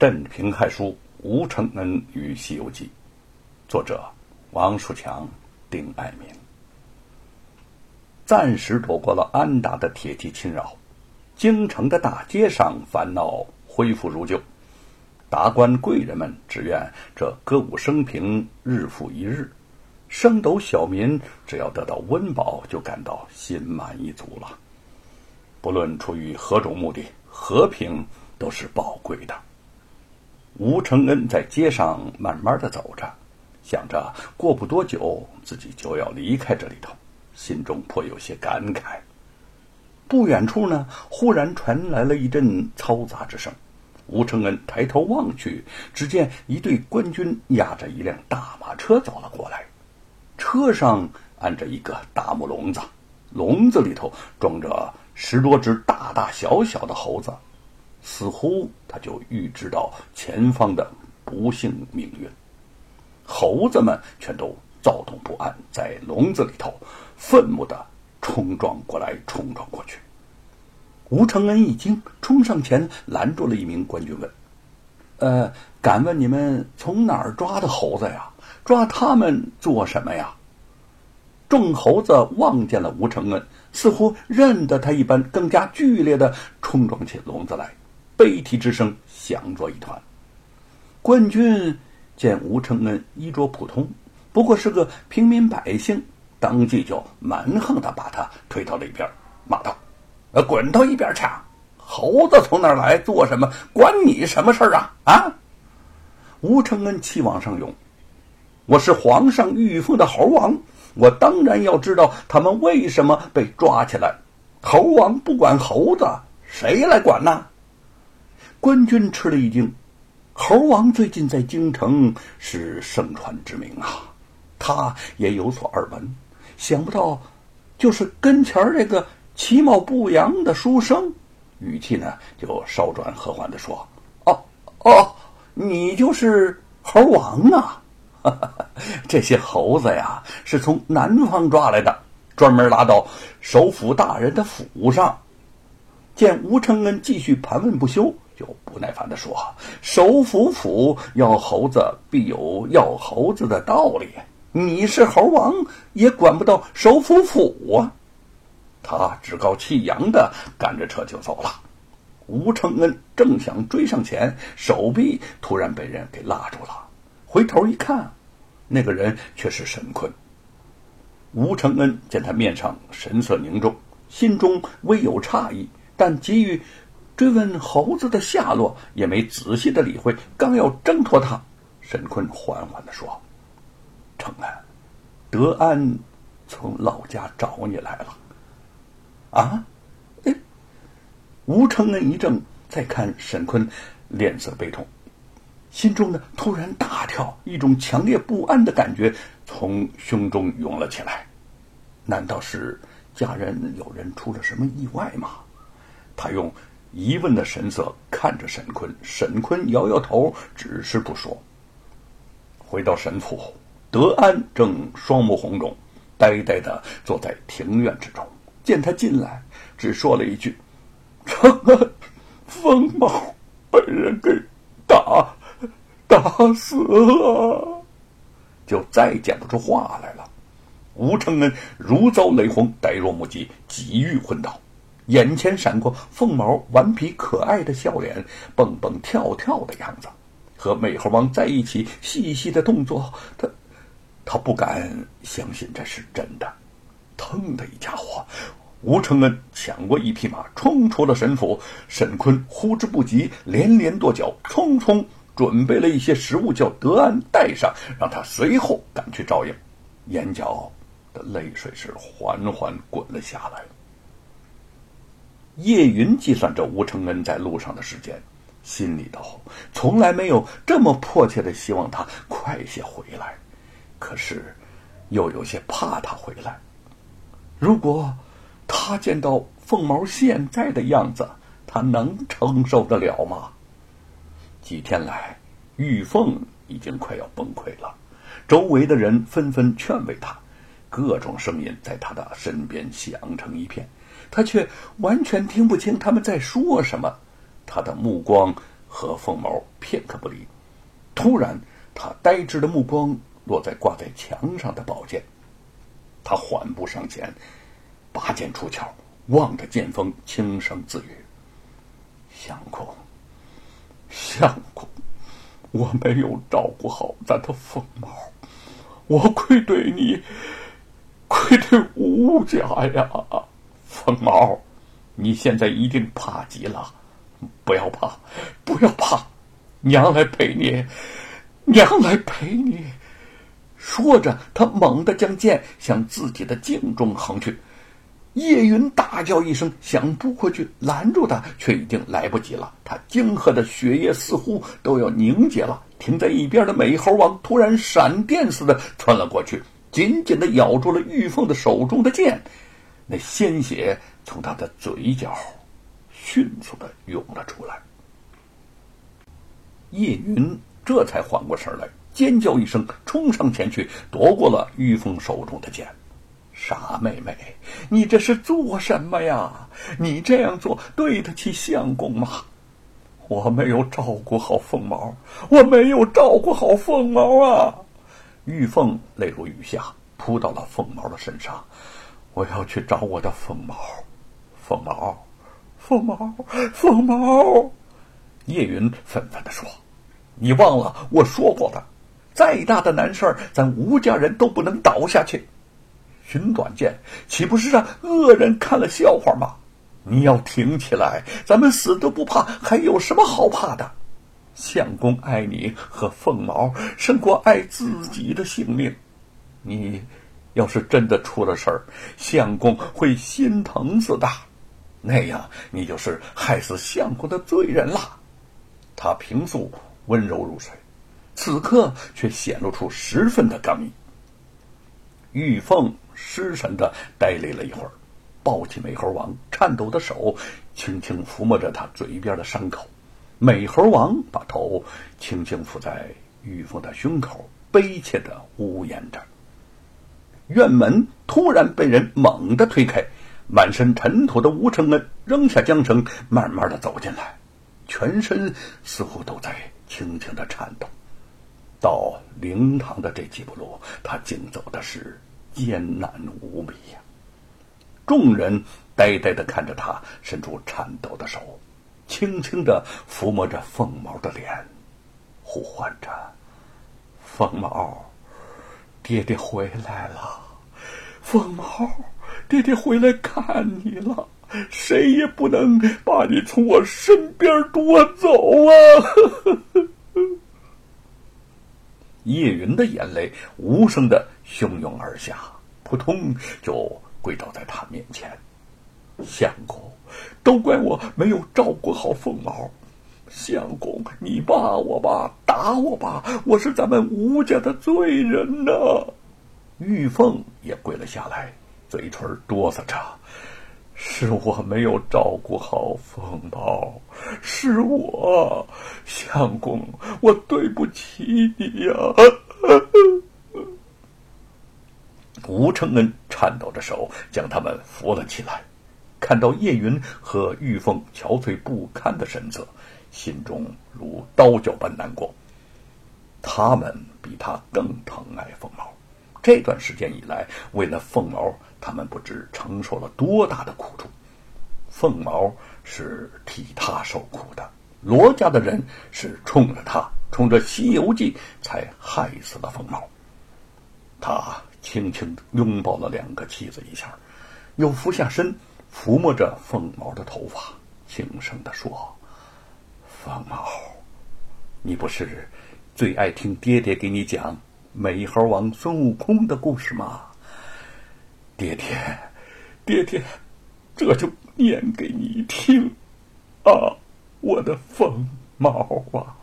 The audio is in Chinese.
镇平害书吴承恩与《西游记》，作者王树强、丁爱民。暂时躲过了安达的铁骑侵扰，京城的大街上烦恼恢复如旧。达官贵人们只愿这歌舞升平，日复一日。升斗小民只要得到温饱，就感到心满意足了。不论出于何种目的，和平都是宝贵的。吴承恩在街上慢慢的走着，想着过不多久自己就要离开这里头。心中颇有些感慨。不远处呢，忽然传来了一阵嘈杂之声。吴承恩抬头望去，只见一队官军押着一辆大马车走了过来，车上安着一个大木笼子，笼子里头装着十多只大大小小的猴子，似乎他就预知到前方的不幸命运。猴子们全都躁动不安，在笼子里头。愤怒的冲撞过来，冲撞过去。吴承恩一惊，冲上前拦住了一名官军，问：“呃，敢问你们从哪儿抓的猴子呀？抓他们做什么呀？”众猴子望见了吴承恩，似乎认得他一般，更加剧烈的冲撞起笼子来，悲啼之声响作一团。官军见吴承恩衣着普通，不过是个平民百姓。当即就蛮横的把他推到了一边，骂道：“呃，滚到一边去！猴子从哪儿来，做什么，关你什么事儿啊？啊！”吴承恩气往上涌：“我是皇上御封的猴王，我当然要知道他们为什么被抓起来。猴王不管猴子，谁来管呢？”官军吃了一惊，猴王最近在京城是盛传之名啊，他也有所耳闻。想不到，就是跟前这个其貌不扬的书生，语气呢就稍转和缓的说：“哦哦，你就是猴王啊！这些猴子呀，是从南方抓来的，专门拉到首府大人的府上。”见吴承恩继续盘问不休，就不耐烦的说：“首府府要猴子，必有要猴子的道理。”你是猴王，也管不到首府府啊！他趾高气扬的赶着车就走了。吴承恩正想追上前，手臂突然被人给拉住了。回头一看，那个人却是沈坤。吴承恩见他面上神色凝重，心中微有诧异，但急于追问猴子的下落，也没仔细的理会。刚要挣脱他，沈坤缓缓的说。承恩，德安从老家找你来了。啊？哎，吴承恩一怔，再看沈坤，脸色悲痛，心中呢突然大跳，一种强烈不安的感觉从胸中涌了起来。难道是家人有人出了什么意外吗？他用疑问的神色看着沈坤，沈坤摇摇头，只是不说。回到沈府。德安正双目红肿，呆呆的坐在庭院之中。见他进来，只说了一句：“成恩，凤毛被人给打打死了。”就再讲不出话来了。吴承恩如遭雷轰，呆若木鸡，几欲昏倒。眼前闪过凤毛顽皮可爱的笑脸，蹦蹦跳跳的样子，和美猴王在一起细细的动作，他。他不敢相信这是真的，腾的一家伙，吴承恩抢过一匹马，冲出了沈府。沈坤呼之不及，连连跺脚，匆匆准备了一些食物，叫德安带上，让他随后赶去照应。眼角的泪水是缓缓滚了下来。叶云计算着吴承恩在路上的时间，心里头从来没有这么迫切的希望他快些回来。可是，又有些怕他回来。如果他见到凤毛现在的样子，他能承受得了吗？几天来，玉凤已经快要崩溃了，周围的人纷纷劝慰他，各种声音在他的身边响成一片，他却完全听不清他们在说什么。他的目光和凤毛片刻不离。突然，他呆滞的目光落在挂在墙上的宝剑，他缓步上前，拔剑出鞘，望着剑锋，轻声自语：“相公，相公，我没有照顾好咱的凤毛，我愧对你，愧对吴家呀！凤毛，你现在一定怕极了，不要怕，不要怕。”娘来陪你，娘来陪你。说着，他猛地将剑向自己的颈中横去。叶云大叫一声，想扑过去拦住他，却已经来不及了。他惊喝的血液似乎都要凝结了。停在一边的美猴王突然闪电似的窜了过去，紧紧的咬住了玉凤的手中的剑。那鲜血从他的嘴角迅速的涌了出来。叶云这才缓过神来，尖叫一声，冲上前去夺过了玉凤手中的剑。傻妹妹，你这是做什么呀？你这样做对得起相公吗？我没有照顾好凤毛，我没有照顾好凤毛啊！玉凤泪如雨下，扑到了凤毛的身上。我要去找我的凤毛，凤毛，凤毛，凤毛！叶云愤愤地说：“你忘了我说过的，再大的难事儿，咱吴家人都不能倒下去。寻短见，岂不是让恶人看了笑话吗？你要挺起来，咱们死都不怕，还有什么好怕的？相公爱你和凤毛，胜过爱自己的性命。你要是真的出了事儿，相公会心疼死的，那样你就是害死相公的罪人了。”他平素温柔如水，此刻却显露出十分的刚毅。玉凤失神的呆立了一会儿，抱起美猴王颤抖的手，轻轻抚摸着他嘴边的伤口。美猴王把头轻轻抚在玉凤的胸口，悲切的呜咽着。院门突然被人猛地推开，满身尘土的吴承恩扔下缰绳，慢慢的走进来。全身似乎都在轻轻的颤抖。到灵堂的这几步路，他竟走的是艰难无比呀。众人呆呆的看着他，伸出颤抖的手，轻轻的抚摸着凤毛的脸，呼唤着：“凤毛，爹爹回来了！凤毛，爹爹回来看你了。”谁也不能把你从我身边夺走啊！叶云的眼泪无声的汹涌而下，扑通就跪倒在他面前。相公，都怪我没有照顾好凤毛。相公，你骂我吧，打我吧，我是咱们吴家的罪人呐！玉凤也跪了下来，嘴唇哆嗦着。是我没有照顾好凤宝，是我，相公，我对不起你呀！吴承恩颤抖着手将他们扶了起来，看到叶云和玉凤憔悴不堪的神色，心中如刀绞般难过。他们比他更疼爱凤毛，这段时间以来，为了凤毛。他们不知承受了多大的苦楚，凤毛是替他受苦的，罗家的人是冲着他，冲着《西游记》才害死了凤毛。他轻轻拥抱了两个妻子一下，又俯下身抚摸着凤毛的头发，轻声的说：“凤毛，你不是最爱听爹爹给你讲美猴王孙悟空的故事吗？”爹爹，爹爹，这就念给你听，啊，我的凤毛啊！